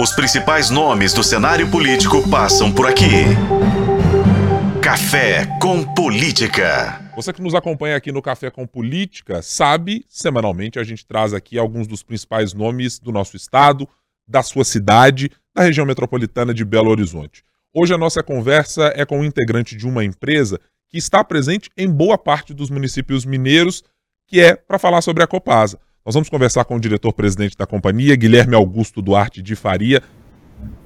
Os principais nomes do cenário político passam por aqui. Café com Política. Você que nos acompanha aqui no Café com Política sabe, semanalmente a gente traz aqui alguns dos principais nomes do nosso estado, da sua cidade, da região metropolitana de Belo Horizonte. Hoje a nossa conversa é com um integrante de uma empresa que está presente em boa parte dos municípios mineiros, que é para falar sobre a Copasa. Nós vamos conversar com o diretor-presidente da companhia, Guilherme Augusto Duarte de Faria.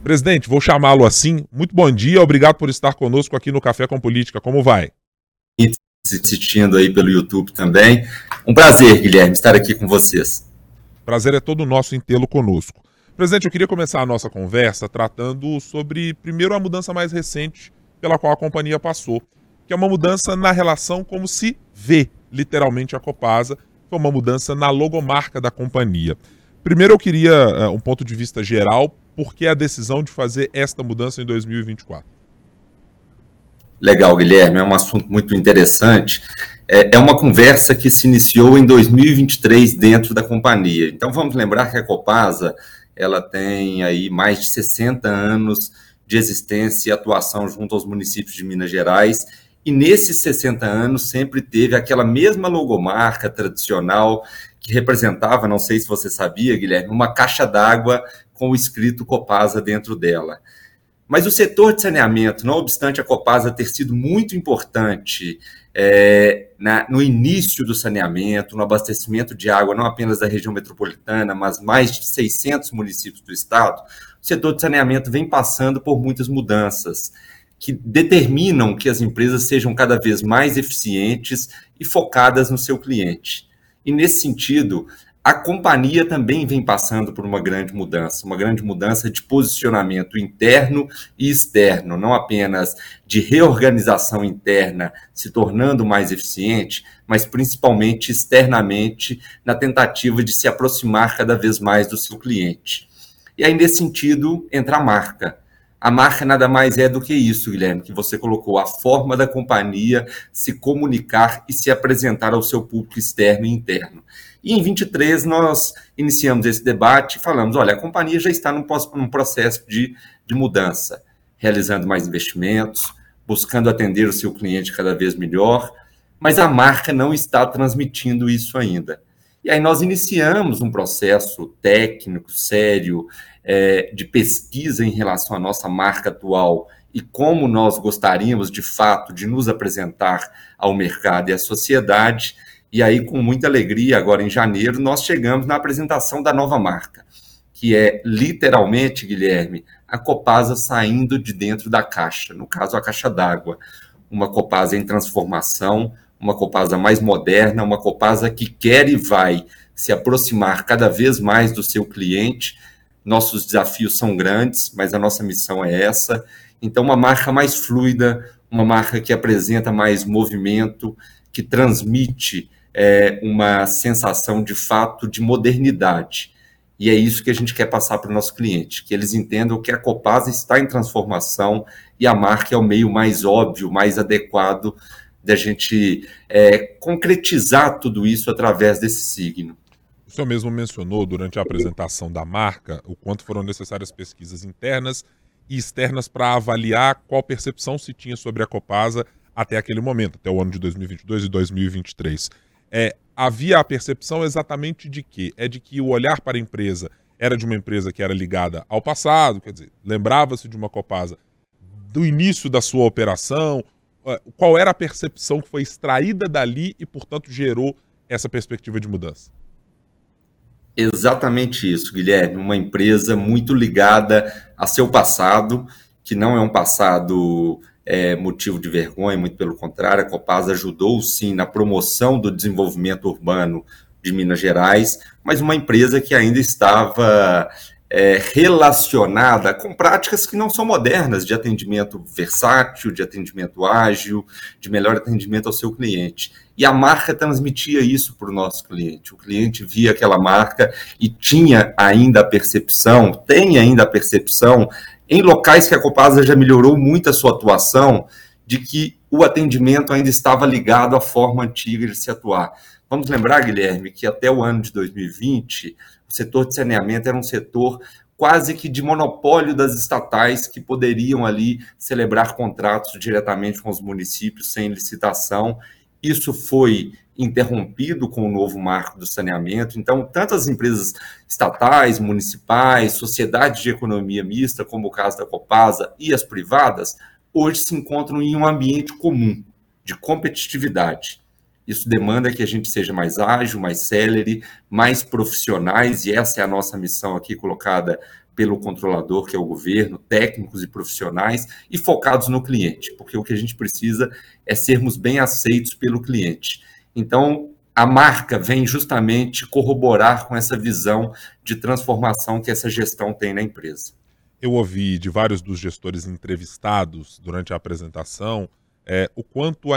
Presidente, vou chamá-lo assim. Muito bom dia, obrigado por estar conosco aqui no Café com Política. Como vai? Assistindo aí pelo YouTube também. Um prazer, Guilherme, estar aqui com vocês. Prazer é todo nosso em tê-lo conosco. Presidente, eu queria começar a nossa conversa tratando sobre, primeiro, a mudança mais recente pela qual a companhia passou, que é uma mudança na relação como se vê, literalmente, a Copasa, foi uma mudança na logomarca da companhia. Primeiro, eu queria uh, um ponto de vista geral, por que a decisão de fazer esta mudança em 2024? Legal, Guilherme, é um assunto muito interessante. É, é uma conversa que se iniciou em 2023 dentro da companhia. Então, vamos lembrar que a Copasa ela tem aí mais de 60 anos de existência e atuação junto aos municípios de Minas Gerais e nesses 60 anos sempre teve aquela mesma logomarca tradicional que representava, não sei se você sabia, Guilherme, uma caixa d'água com o escrito Copasa dentro dela. Mas o setor de saneamento, não obstante a Copasa ter sido muito importante é, na, no início do saneamento, no abastecimento de água, não apenas da região metropolitana, mas mais de 600 municípios do estado, o setor de saneamento vem passando por muitas mudanças que determinam que as empresas sejam cada vez mais eficientes e focadas no seu cliente. E nesse sentido, a companhia também vem passando por uma grande mudança, uma grande mudança de posicionamento interno e externo, não apenas de reorganização interna, se tornando mais eficiente, mas principalmente externamente, na tentativa de se aproximar cada vez mais do seu cliente. E aí, nesse sentido, entra a marca. A marca nada mais é do que isso, Guilherme, que você colocou, a forma da companhia se comunicar e se apresentar ao seu público externo e interno. E em 23 nós iniciamos esse debate e falamos, olha, a companhia já está num, num processo de, de mudança, realizando mais investimentos, buscando atender o seu cliente cada vez melhor, mas a marca não está transmitindo isso ainda. E aí nós iniciamos um processo técnico, sério, é, de pesquisa em relação à nossa marca atual e como nós gostaríamos, de fato, de nos apresentar ao mercado e à sociedade. E aí, com muita alegria, agora em janeiro, nós chegamos na apresentação da nova marca, que é literalmente, Guilherme, a Copasa saindo de dentro da caixa, no caso, a caixa d'água. Uma Copasa em transformação, uma Copasa mais moderna, uma Copasa que quer e vai se aproximar cada vez mais do seu cliente nossos desafios são grandes, mas a nossa missão é essa. Então, uma marca mais fluida, uma marca que apresenta mais movimento, que transmite é, uma sensação de fato de modernidade. E é isso que a gente quer passar para o nosso cliente, que eles entendam que a Copasa está em transformação e a marca é o meio mais óbvio, mais adequado da gente é, concretizar tudo isso através desse signo. O senhor mesmo mencionou durante a apresentação da marca o quanto foram necessárias pesquisas internas e externas para avaliar qual percepção se tinha sobre a Copasa até aquele momento, até o ano de 2022 e 2023. É, havia a percepção exatamente de que? É de que o olhar para a empresa era de uma empresa que era ligada ao passado, quer dizer, lembrava-se de uma Copasa do início da sua operação, qual era a percepção que foi extraída dali e, portanto, gerou essa perspectiva de mudança? Exatamente isso, Guilherme. Uma empresa muito ligada a seu passado, que não é um passado é, motivo de vergonha, muito pelo contrário, a Copasa ajudou sim na promoção do desenvolvimento urbano de Minas Gerais, mas uma empresa que ainda estava é, relacionada com práticas que não são modernas, de atendimento versátil, de atendimento ágil, de melhor atendimento ao seu cliente. E a marca transmitia isso para o nosso cliente. O cliente via aquela marca e tinha ainda a percepção, tem ainda a percepção, em locais que a Copasa já melhorou muito a sua atuação, de que o atendimento ainda estava ligado à forma antiga de se atuar. Vamos lembrar, Guilherme, que até o ano de 2020 o setor de saneamento era um setor quase que de monopólio das estatais que poderiam ali celebrar contratos diretamente com os municípios sem licitação. Isso foi interrompido com o novo marco do saneamento. Então, tanto as empresas estatais, municipais, sociedades de economia mista, como o caso da Copasa, e as privadas, hoje se encontram em um ambiente comum de competitividade. Isso demanda que a gente seja mais ágil, mais célere, mais profissionais, e essa é a nossa missão aqui colocada pelo controlador, que é o governo, técnicos e profissionais, e focados no cliente, porque o que a gente precisa é sermos bem aceitos pelo cliente. Então, a marca vem justamente corroborar com essa visão de transformação que essa gestão tem na empresa. Eu ouvi de vários dos gestores entrevistados durante a apresentação é, o quanto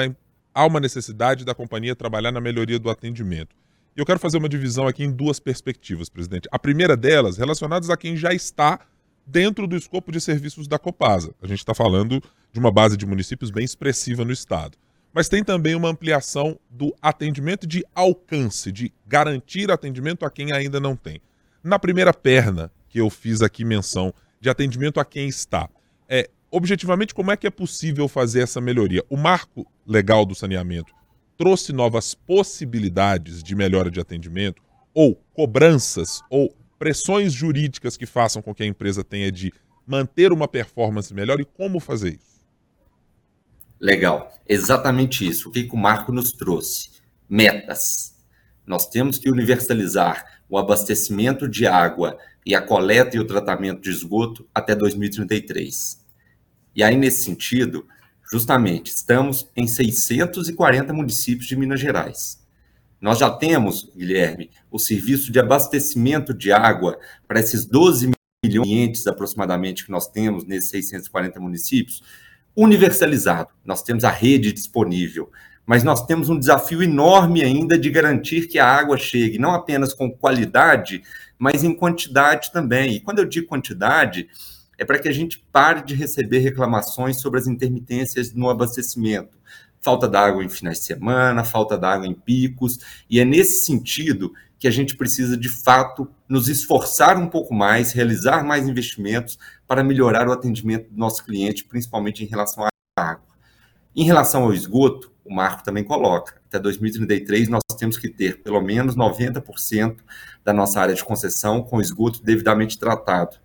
há uma necessidade da companhia trabalhar na melhoria do atendimento. E eu quero fazer uma divisão aqui em duas perspectivas, presidente. A primeira delas, relacionadas a quem já está dentro do escopo de serviços da Copasa. A gente está falando de uma base de municípios bem expressiva no estado mas tem também uma ampliação do atendimento de alcance, de garantir atendimento a quem ainda não tem. Na primeira perna que eu fiz aqui menção de atendimento a quem está, é objetivamente como é que é possível fazer essa melhoria? O marco legal do saneamento trouxe novas possibilidades de melhora de atendimento ou cobranças ou pressões jurídicas que façam com que a empresa tenha de manter uma performance melhor e como fazer isso? Legal, exatamente isso. O que, que o Marco nos trouxe? Metas. Nós temos que universalizar o abastecimento de água e a coleta e o tratamento de esgoto até 2033. E aí, nesse sentido, justamente, estamos em 640 municípios de Minas Gerais. Nós já temos, Guilherme, o serviço de abastecimento de água para esses 12 milhões de clientes aproximadamente que nós temos nesses 640 municípios, universalizado. Nós temos a rede disponível, mas nós temos um desafio enorme ainda de garantir que a água chegue não apenas com qualidade, mas em quantidade também. E quando eu digo quantidade, é para que a gente pare de receber reclamações sobre as intermitências no abastecimento. Falta d'água em finais de semana, falta d'água em picos, e é nesse sentido que a gente precisa, de fato, nos esforçar um pouco mais, realizar mais investimentos para melhorar o atendimento do nosso cliente, principalmente em relação à água. Em relação ao esgoto, o marco também coloca, até 2033 nós temos que ter pelo menos 90% da nossa área de concessão com esgoto devidamente tratado.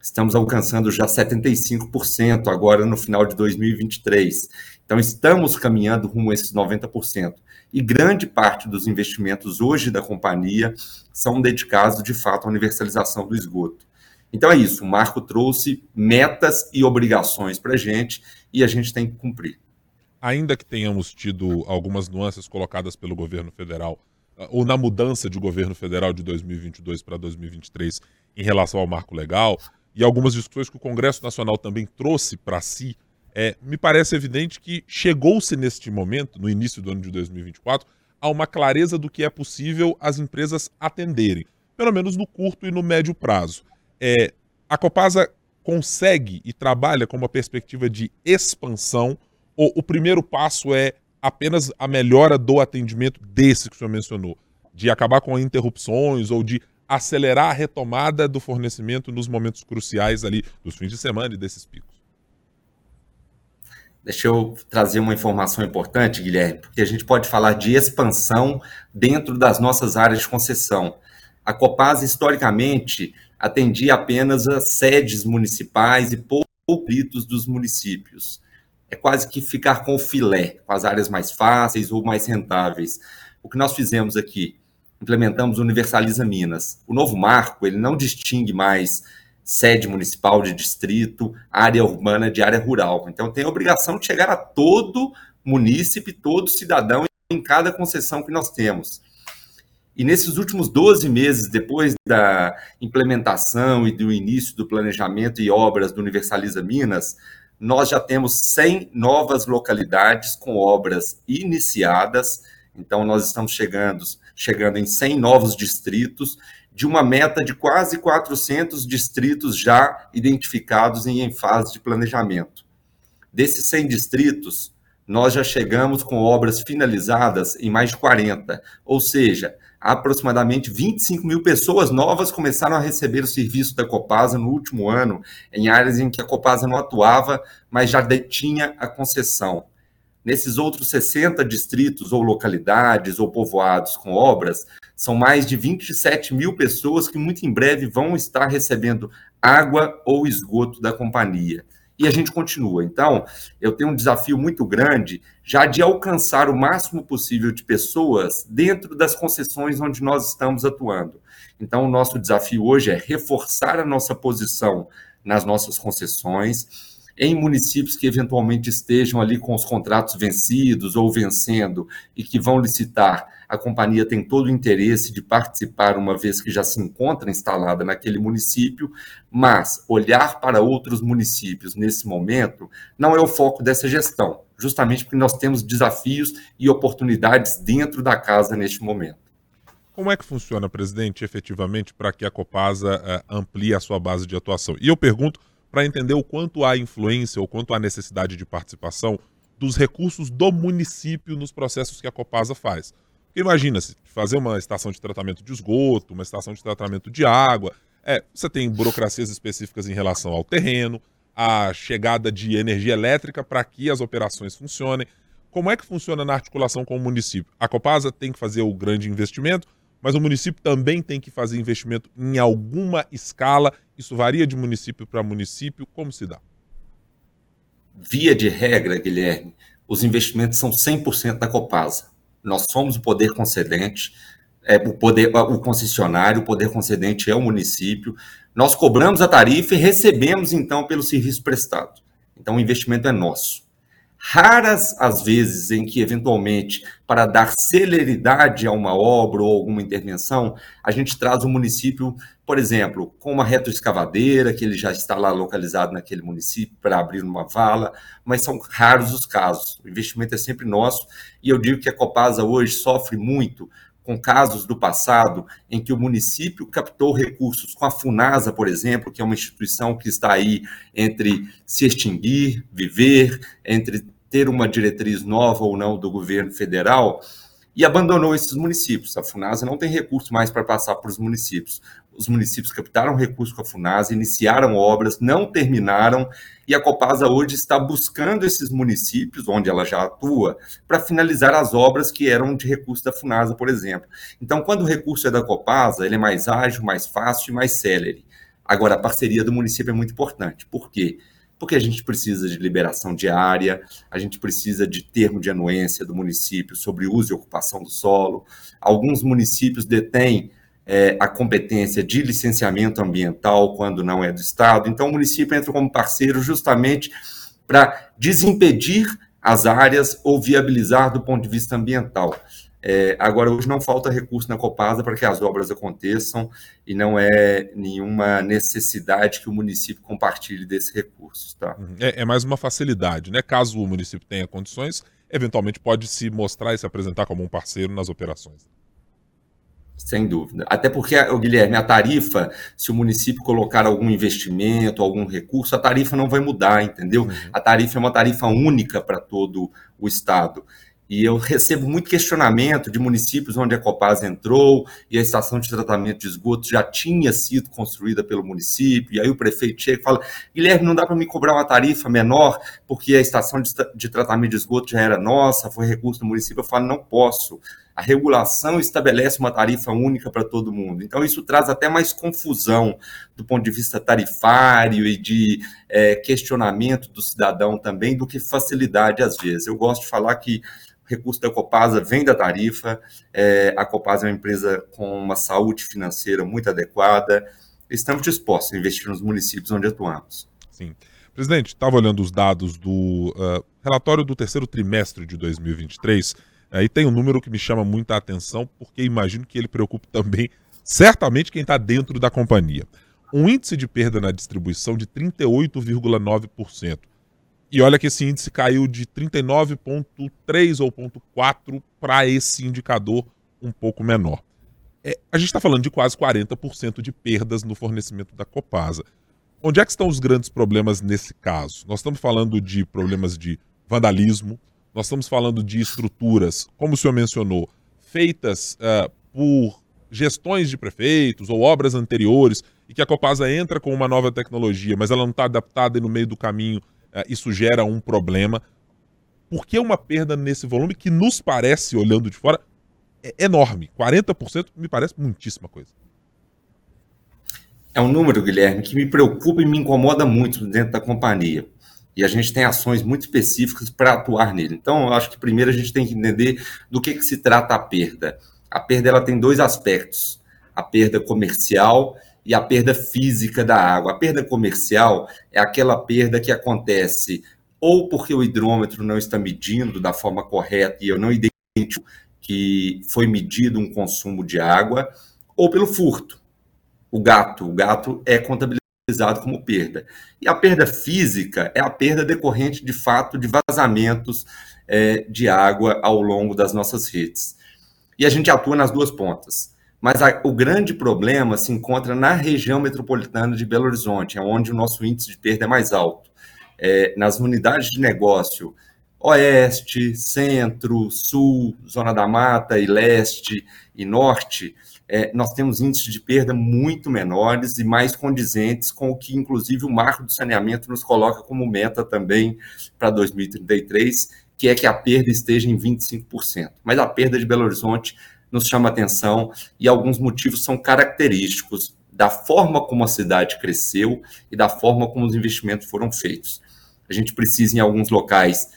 Estamos alcançando já 75% agora no final de 2023. Então, estamos caminhando rumo a esses 90%. E grande parte dos investimentos hoje da companhia são dedicados, de fato, à universalização do esgoto. Então é isso, o Marco trouxe metas e obrigações para a gente e a gente tem que cumprir. Ainda que tenhamos tido algumas nuances colocadas pelo governo federal, ah, ou na mudança de governo federal de 2022 para 2023 em relação ao marco legal, e algumas discussões que o Congresso Nacional também trouxe para si, é, me parece evidente que chegou-se neste momento, no início do ano de 2024, a uma clareza do que é possível as empresas atenderem, pelo menos no curto e no médio prazo. É, a Copasa consegue e trabalha com uma perspectiva de expansão, ou o primeiro passo é apenas a melhora do atendimento desse que o senhor mencionou, de acabar com interrupções ou de acelerar a retomada do fornecimento nos momentos cruciais ali dos fins de semana e desses picos. Deixa eu trazer uma informação importante, Guilherme, porque a gente pode falar de expansão dentro das nossas áreas de concessão. A Copasa, historicamente, atendia apenas as sedes municipais e poucos dos municípios. É quase que ficar com o filé, com as áreas mais fáceis ou mais rentáveis. O que nós fizemos aqui? Implementamos o Universaliza Minas. O novo marco, ele não distingue mais sede municipal de distrito, área urbana de área rural. Então tem a obrigação de chegar a todo munícipe, todo cidadão em cada concessão que nós temos. E nesses últimos 12 meses, depois da implementação e do início do planejamento e obras do Universaliza Minas, nós já temos 100 novas localidades com obras iniciadas. Então, nós estamos chegando chegando em 100 novos distritos, de uma meta de quase 400 distritos já identificados e em fase de planejamento. Desses 100 distritos, nós já chegamos com obras finalizadas em mais de 40, ou seja, aproximadamente 25 mil pessoas novas começaram a receber o serviço da Copasa no último ano, em áreas em que a Copasa não atuava, mas já detinha a concessão. Nesses outros 60 distritos ou localidades ou povoados com obras, são mais de 27 mil pessoas que muito em breve vão estar recebendo água ou esgoto da companhia. E a gente continua. Então, eu tenho um desafio muito grande já de alcançar o máximo possível de pessoas dentro das concessões onde nós estamos atuando. Então, o nosso desafio hoje é reforçar a nossa posição nas nossas concessões em municípios que eventualmente estejam ali com os contratos vencidos ou vencendo e que vão licitar, a companhia tem todo o interesse de participar, uma vez que já se encontra instalada naquele município, mas olhar para outros municípios nesse momento não é o foco dessa gestão, justamente porque nós temos desafios e oportunidades dentro da casa neste momento. Como é que funciona, presidente, efetivamente, para que a Copasa uh, amplie a sua base de atuação? E eu pergunto para entender o quanto há influência ou quanto há necessidade de participação dos recursos do município nos processos que a Copasa faz. Porque imagina, se fazer uma estação de tratamento de esgoto, uma estação de tratamento de água, é, você tem burocracias específicas em relação ao terreno, a chegada de energia elétrica para que as operações funcionem. Como é que funciona na articulação com o município? A Copasa tem que fazer o grande investimento, mas o município também tem que fazer investimento em alguma escala. Isso varia de município para município. Como se dá? Via de regra, Guilherme, os investimentos são 100% da Copasa. Nós somos o poder concedente, é, o, poder, o concessionário, o poder concedente é o município. Nós cobramos a tarifa e recebemos, então, pelo serviço prestado. Então, o investimento é nosso raras as vezes em que, eventualmente, para dar celeridade a uma obra ou alguma intervenção, a gente traz o município, por exemplo, com uma retroescavadeira, que ele já está lá localizado naquele município para abrir uma vala, mas são raros os casos. O investimento é sempre nosso e eu digo que a Copasa hoje sofre muito com casos do passado em que o município captou recursos com a FUNASA, por exemplo, que é uma instituição que está aí entre se extinguir, viver, entre ter uma diretriz nova ou não do governo federal, e abandonou esses municípios. A FUNASA não tem recurso mais para passar para os municípios os municípios captaram recursos com a FUNASA, iniciaram obras, não terminaram, e a Copasa hoje está buscando esses municípios, onde ela já atua, para finalizar as obras que eram de recurso da FUNASA, por exemplo. Então, quando o recurso é da Copasa, ele é mais ágil, mais fácil e mais célere. Agora, a parceria do município é muito importante. Por quê? Porque a gente precisa de liberação de área, a gente precisa de termo de anuência do município sobre uso e ocupação do solo. Alguns municípios detêm é, a competência de licenciamento ambiental quando não é do Estado. Então, o município entra como parceiro justamente para desimpedir as áreas ou viabilizar do ponto de vista ambiental. É, agora, hoje não falta recurso na Copasa para que as obras aconteçam e não é nenhuma necessidade que o município compartilhe desses recursos. Tá? Uhum. É, é mais uma facilidade, né? Caso o município tenha condições, eventualmente pode se mostrar e se apresentar como um parceiro nas operações. Sem dúvida. Até porque, o Guilherme, a tarifa, se o município colocar algum investimento, algum recurso, a tarifa não vai mudar, entendeu? Uhum. A tarifa é uma tarifa única para todo o Estado. E eu recebo muito questionamento de municípios onde a Copasa entrou e a estação de tratamento de esgoto já tinha sido construída pelo município. E aí o prefeito chega e fala: Guilherme, não dá para me cobrar uma tarifa menor porque a estação de, de tratamento de esgoto já era nossa, foi recurso do município. Eu falo: não posso a regulação estabelece uma tarifa única para todo mundo. Então, isso traz até mais confusão do ponto de vista tarifário e de é, questionamento do cidadão também, do que facilidade às vezes. Eu gosto de falar que recurso da Copasa vem da tarifa, é, a Copasa é uma empresa com uma saúde financeira muito adequada, estamos dispostos a investir nos municípios onde atuamos. Sim. Presidente, estava olhando os dados do uh, relatório do terceiro trimestre de 2023 Aí tem um número que me chama muita atenção, porque imagino que ele preocupe também, certamente, quem está dentro da companhia. Um índice de perda na distribuição de 38,9%. E olha que esse índice caiu de 39,3 ou 0,4 para esse indicador um pouco menor. É, a gente está falando de quase 40% de perdas no fornecimento da Copasa. Onde é que estão os grandes problemas nesse caso? Nós estamos falando de problemas de vandalismo, nós estamos falando de estruturas, como o senhor mencionou, feitas uh, por gestões de prefeitos ou obras anteriores e que a Copasa entra com uma nova tecnologia, mas ela não está adaptada e no meio do caminho uh, isso gera um problema. Por que uma perda nesse volume que nos parece, olhando de fora, é enorme? 40% me parece muitíssima coisa. É um número, Guilherme, que me preocupa e me incomoda muito dentro da companhia. E a gente tem ações muito específicas para atuar nele. Então, eu acho que primeiro a gente tem que entender do que, que se trata a perda. A perda ela tem dois aspectos: a perda comercial e a perda física da água. A perda comercial é aquela perda que acontece ou porque o hidrômetro não está medindo da forma correta e eu não identifico que foi medido um consumo de água, ou pelo furto o gato. O gato é contabilizado como perda. E a perda física é a perda decorrente, de fato, de vazamentos é, de água ao longo das nossas redes. E a gente atua nas duas pontas. Mas a, o grande problema se encontra na região metropolitana de Belo Horizonte, é onde o nosso índice de perda é mais alto. É, nas unidades de negócio oeste, centro, sul, zona da mata e leste e norte, é, nós temos índices de perda muito menores e mais condizentes com o que, inclusive, o marco do saneamento nos coloca como meta também para 2033, que é que a perda esteja em 25%. Mas a perda de Belo Horizonte nos chama atenção e alguns motivos são característicos da forma como a cidade cresceu e da forma como os investimentos foram feitos. A gente precisa, em alguns locais,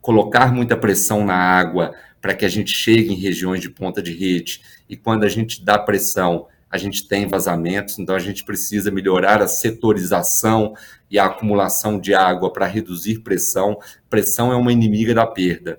colocar muita pressão na água para que a gente chegue em regiões de ponta de rede. E quando a gente dá pressão, a gente tem vazamentos, então a gente precisa melhorar a setorização e a acumulação de água para reduzir pressão. Pressão é uma inimiga da perda.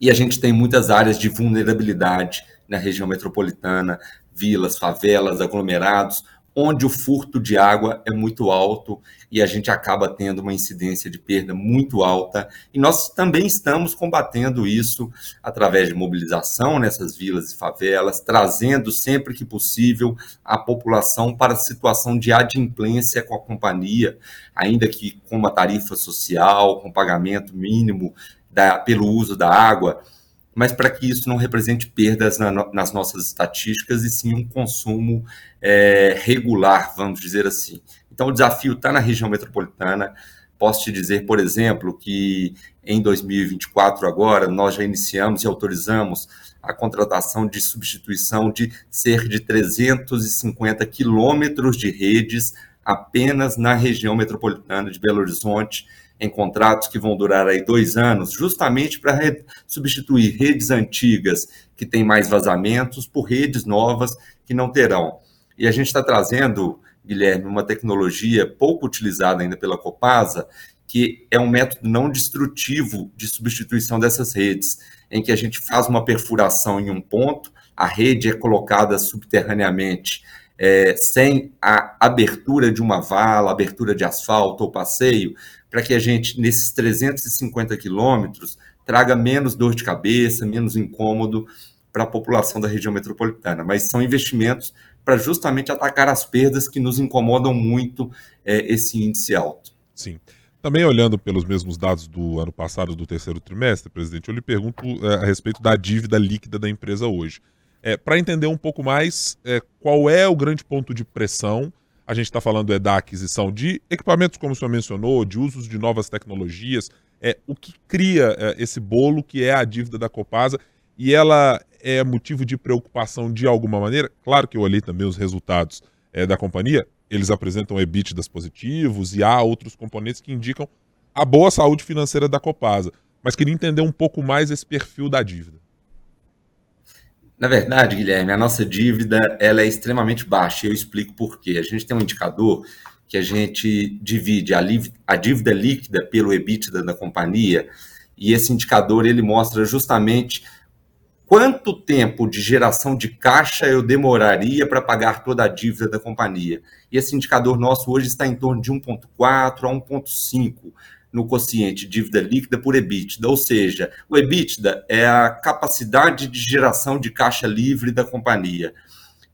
E a gente tem muitas áreas de vulnerabilidade na região metropolitana, vilas, favelas, aglomerados, onde o furto de água é muito alto e a gente acaba tendo uma incidência de perda muito alta. E nós também estamos combatendo isso através de mobilização nessas vilas e favelas, trazendo sempre que possível a população para a situação de adimplência com a companhia, ainda que com uma tarifa social, com pagamento mínimo da, pelo uso da água mas para que isso não represente perdas na, nas nossas estatísticas e sim um consumo é, regular, vamos dizer assim. Então, o desafio está na região metropolitana. Posso te dizer, por exemplo, que em 2024, agora, nós já iniciamos e autorizamos a contratação de substituição de cerca de 350 quilômetros de redes apenas na região metropolitana de Belo Horizonte em contratos que vão durar aí dois anos, justamente para re substituir redes antigas que têm mais vazamentos por redes novas que não terão. E a gente está trazendo, Guilherme, uma tecnologia pouco utilizada ainda pela Copasa, que é um método não destrutivo de substituição dessas redes, em que a gente faz uma perfuração em um ponto, a rede é colocada subterraneamente é, sem a abertura de uma vala, abertura de asfalto ou passeio, para que a gente, nesses 350 quilômetros, traga menos dor de cabeça, menos incômodo para a população da região metropolitana. Mas são investimentos para justamente atacar as perdas que nos incomodam muito é, esse índice alto. Sim. Também olhando pelos mesmos dados do ano passado, do terceiro trimestre, presidente, eu lhe pergunto é, a respeito da dívida líquida da empresa hoje. É, para entender um pouco mais é, qual é o grande ponto de pressão a gente está falando é da aquisição de equipamentos, como o senhor mencionou, de usos de novas tecnologias. É o que cria é, esse bolo que é a dívida da Copasa e ela é motivo de preocupação de alguma maneira. Claro que eu olhei também os resultados é, da companhia. Eles apresentam EBITDAs positivos e há outros componentes que indicam a boa saúde financeira da Copasa. Mas queria entender um pouco mais esse perfil da dívida. Na verdade, Guilherme, a nossa dívida ela é extremamente baixa. Eu explico por quê. A gente tem um indicador que a gente divide a, a dívida líquida pelo EBITDA da companhia e esse indicador ele mostra justamente quanto tempo de geração de caixa eu demoraria para pagar toda a dívida da companhia. E esse indicador nosso hoje está em torno de 1,4 a 1,5 no quociente dívida líquida por EBITDA, ou seja, o EBITDA é a capacidade de geração de caixa livre da companhia.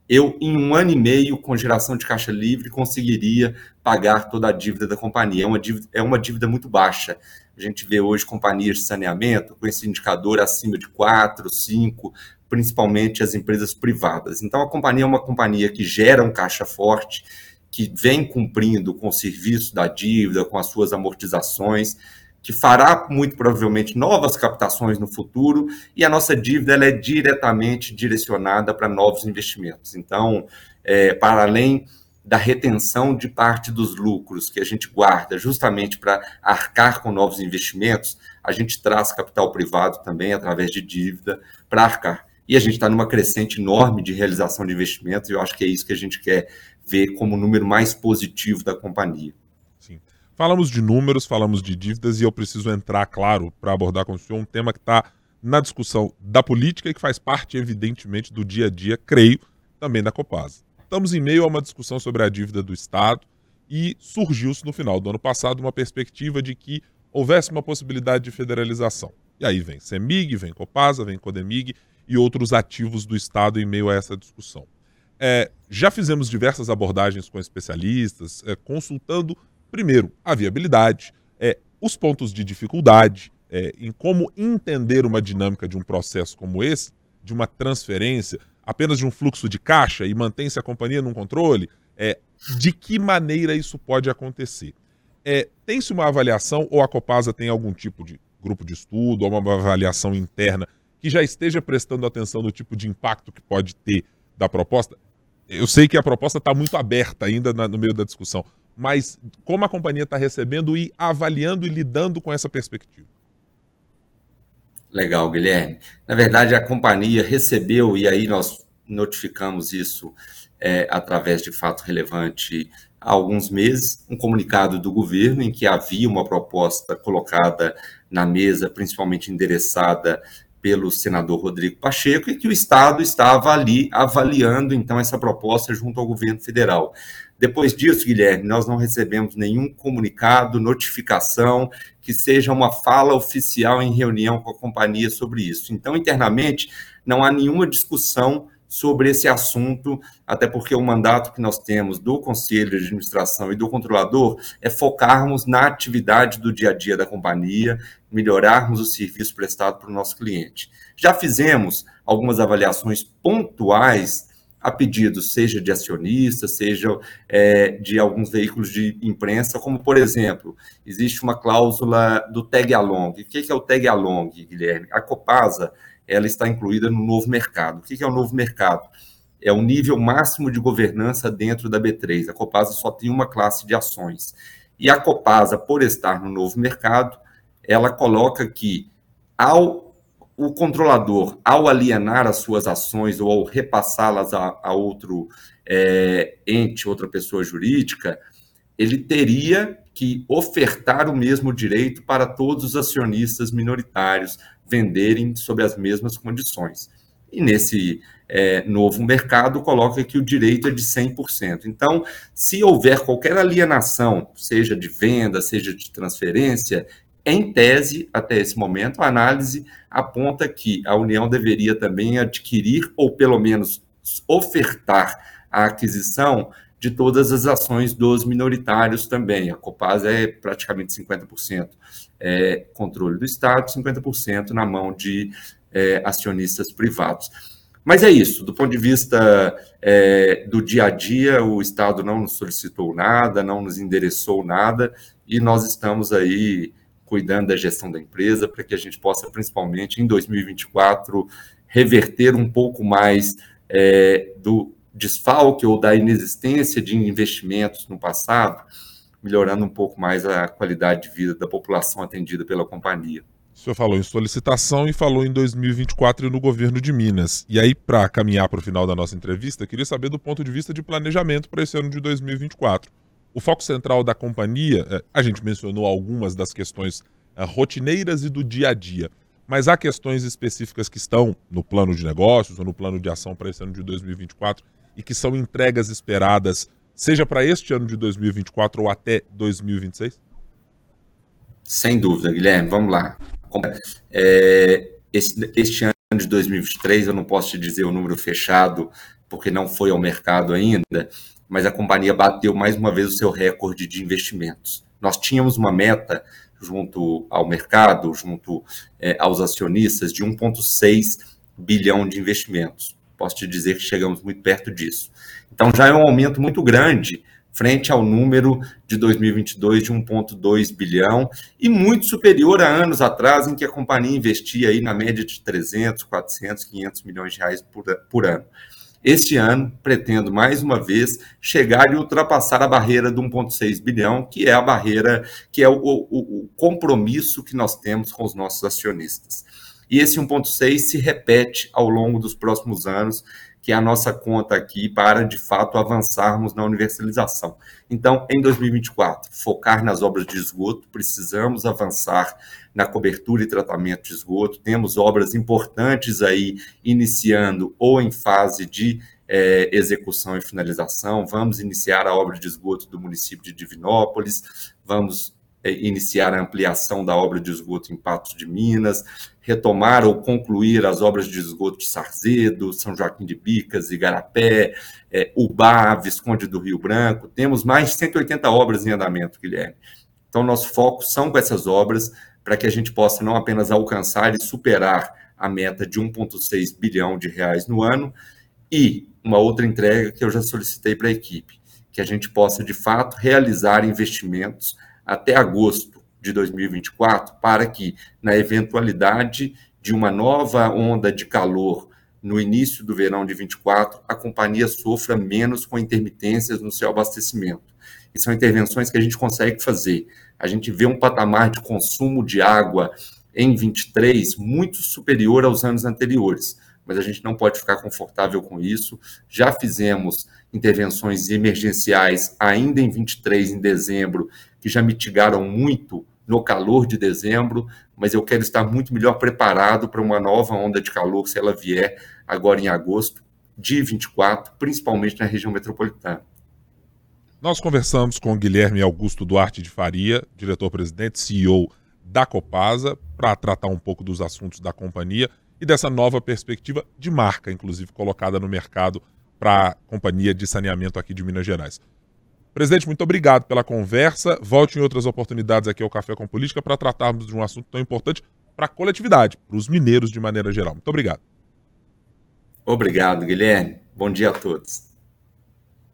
Eu, em um ano e meio, com geração de caixa livre, conseguiria pagar toda a dívida da companhia. É uma dívida, é uma dívida muito baixa. A gente vê hoje companhias de saneamento com esse indicador acima de 4, 5, principalmente as empresas privadas. Então, a companhia é uma companhia que gera um caixa forte, que vem cumprindo com o serviço da dívida, com as suas amortizações, que fará muito provavelmente novas captações no futuro, e a nossa dívida ela é diretamente direcionada para novos investimentos. Então, é, para além da retenção de parte dos lucros que a gente guarda justamente para arcar com novos investimentos, a gente traz capital privado também através de dívida para arcar. E a gente está numa crescente enorme de realização de investimentos, e eu acho que é isso que a gente quer ver como o número mais positivo da companhia. Sim. Falamos de números, falamos de dívidas, e eu preciso entrar, claro, para abordar com o senhor um tema que está na discussão da política e que faz parte, evidentemente, do dia a dia, creio, também da Copasa. Estamos em meio a uma discussão sobre a dívida do Estado e surgiu-se no final do ano passado uma perspectiva de que houvesse uma possibilidade de federalização. E aí vem CEMIG, vem Copasa, vem Codemig e outros ativos do Estado em meio a essa discussão. É, já fizemos diversas abordagens com especialistas, é, consultando, primeiro, a viabilidade, é, os pontos de dificuldade, é, em como entender uma dinâmica de um processo como esse, de uma transferência, apenas de um fluxo de caixa e mantém-se a companhia num controle? É, de que maneira isso pode acontecer? É, Tem-se uma avaliação ou a Copasa tem algum tipo de grupo de estudo ou uma avaliação interna que já esteja prestando atenção no tipo de impacto que pode ter da proposta? Eu sei que a proposta está muito aberta ainda na, no meio da discussão, mas como a companhia está recebendo e avaliando e lidando com essa perspectiva? Legal, Guilherme. Na verdade, a companhia recebeu, e aí nós notificamos isso é, através de fato relevante há alguns meses, um comunicado do governo em que havia uma proposta colocada na mesa, principalmente endereçada pelo senador Rodrigo Pacheco, e que o Estado estava ali avaliando, então, essa proposta junto ao governo federal. Depois disso, Guilherme, nós não recebemos nenhum comunicado, notificação, que seja uma fala oficial em reunião com a companhia sobre isso. Então, internamente, não há nenhuma discussão sobre esse assunto, até porque o mandato que nós temos do Conselho de Administração e do controlador é focarmos na atividade do dia a dia da companhia, melhorarmos o serviço prestado para o nosso cliente. Já fizemos algumas avaliações pontuais a pedidos, seja de acionistas, seja é, de alguns veículos de imprensa, como, por exemplo, existe uma cláusula do tag along. O que é o tag along, Guilherme? A Copasa ela está incluída no novo mercado. O que é o novo mercado? É o nível máximo de governança dentro da B3. A Copasa só tem uma classe de ações. E a Copasa, por estar no novo mercado, ela coloca que ao o controlador, ao alienar as suas ações ou ao repassá-las a, a, outro é, ente, outra pessoa jurídica, ele teria que ofertar o mesmo direito para todos os acionistas minoritários venderem sob as mesmas condições. E nesse é, novo mercado, coloca que o direito é de 100%. Então, se houver qualquer alienação, seja de venda, seja de transferência, em tese, até esse momento, a análise aponta que a União deveria também adquirir, ou pelo menos ofertar a aquisição de todas as ações dos minoritários também. A Copasa é praticamente 50% é, controle do Estado, 50% na mão de é, acionistas privados. Mas é isso, do ponto de vista é, do dia a dia, o Estado não nos solicitou nada, não nos endereçou nada, e nós estamos aí cuidando da gestão da empresa para que a gente possa, principalmente em 2024, reverter um pouco mais é, do desfalque ou da inexistência de investimentos no passado, melhorando um pouco mais a qualidade de vida da população atendida pela companhia. O senhor falou em solicitação e falou em 2024 no governo de Minas. E aí, para caminhar para o final da nossa entrevista, queria saber do ponto de vista de planejamento para esse ano de 2024. O foco central da companhia, é, a gente mencionou algumas das questões é, rotineiras e do dia a dia, mas há questões específicas que estão no plano de negócios ou no plano de ação para esse ano de 2024 e que são entregas esperadas, seja para este ano de 2024 ou até 2026? Sem dúvida, Guilherme. Vamos lá. É, este, este ano de 2023, eu não posso te dizer o número fechado, porque não foi ao mercado ainda, mas a companhia bateu mais uma vez o seu recorde de investimentos. Nós tínhamos uma meta junto ao mercado, junto é, aos acionistas, de 1,6 bilhão de investimentos. Posso te dizer que chegamos muito perto disso. Então já é um aumento muito grande frente ao número de 2022 de 1,2 bilhão e muito superior a anos atrás em que a companhia investia aí na média de 300, 400, 500 milhões de reais por, por ano. Este ano, pretendo mais uma vez chegar e ultrapassar a barreira de 1,6 bilhão, que é a barreira, que é o, o, o compromisso que nós temos com os nossos acionistas. E esse 1,6 se repete ao longo dos próximos anos, que é a nossa conta aqui para, de fato, avançarmos na universalização. Então, em 2024, focar nas obras de esgoto, precisamos avançar na cobertura e tratamento de esgoto, temos obras importantes aí iniciando ou em fase de é, execução e finalização, vamos iniciar a obra de esgoto do município de Divinópolis, vamos iniciar a ampliação da obra de esgoto em Patos de Minas, retomar ou concluir as obras de esgoto de Sarzedo, São Joaquim de Bicas, Igarapé, é, Ubá, Visconde do Rio Branco. Temos mais de 180 obras em andamento, Guilherme. Então, nosso foco são com essas obras para que a gente possa não apenas alcançar e superar a meta de 1,6 bilhão de reais no ano e uma outra entrega que eu já solicitei para a equipe, que a gente possa, de fato, realizar investimentos até agosto de 2024, para que, na eventualidade de uma nova onda de calor no início do verão de 24, a companhia sofra menos com intermitências no seu abastecimento. E são intervenções que a gente consegue fazer. A gente vê um patamar de consumo de água em 23 muito superior aos anos anteriores, mas a gente não pode ficar confortável com isso. Já fizemos intervenções emergenciais ainda em 23, em dezembro, que já mitigaram muito no calor de dezembro, mas eu quero estar muito melhor preparado para uma nova onda de calor, se ela vier agora em agosto de 24, principalmente na região metropolitana. Nós conversamos com Guilherme Augusto Duarte de Faria, diretor-presidente, CEO da Copasa, para tratar um pouco dos assuntos da companhia e dessa nova perspectiva de marca, inclusive colocada no mercado para a companhia de saneamento aqui de Minas Gerais. Presidente, muito obrigado pela conversa. Volte em outras oportunidades aqui ao Café com Política para tratarmos de um assunto tão importante para a coletividade, para os mineiros de maneira geral. Muito obrigado. Obrigado, Guilherme. Bom dia a todos.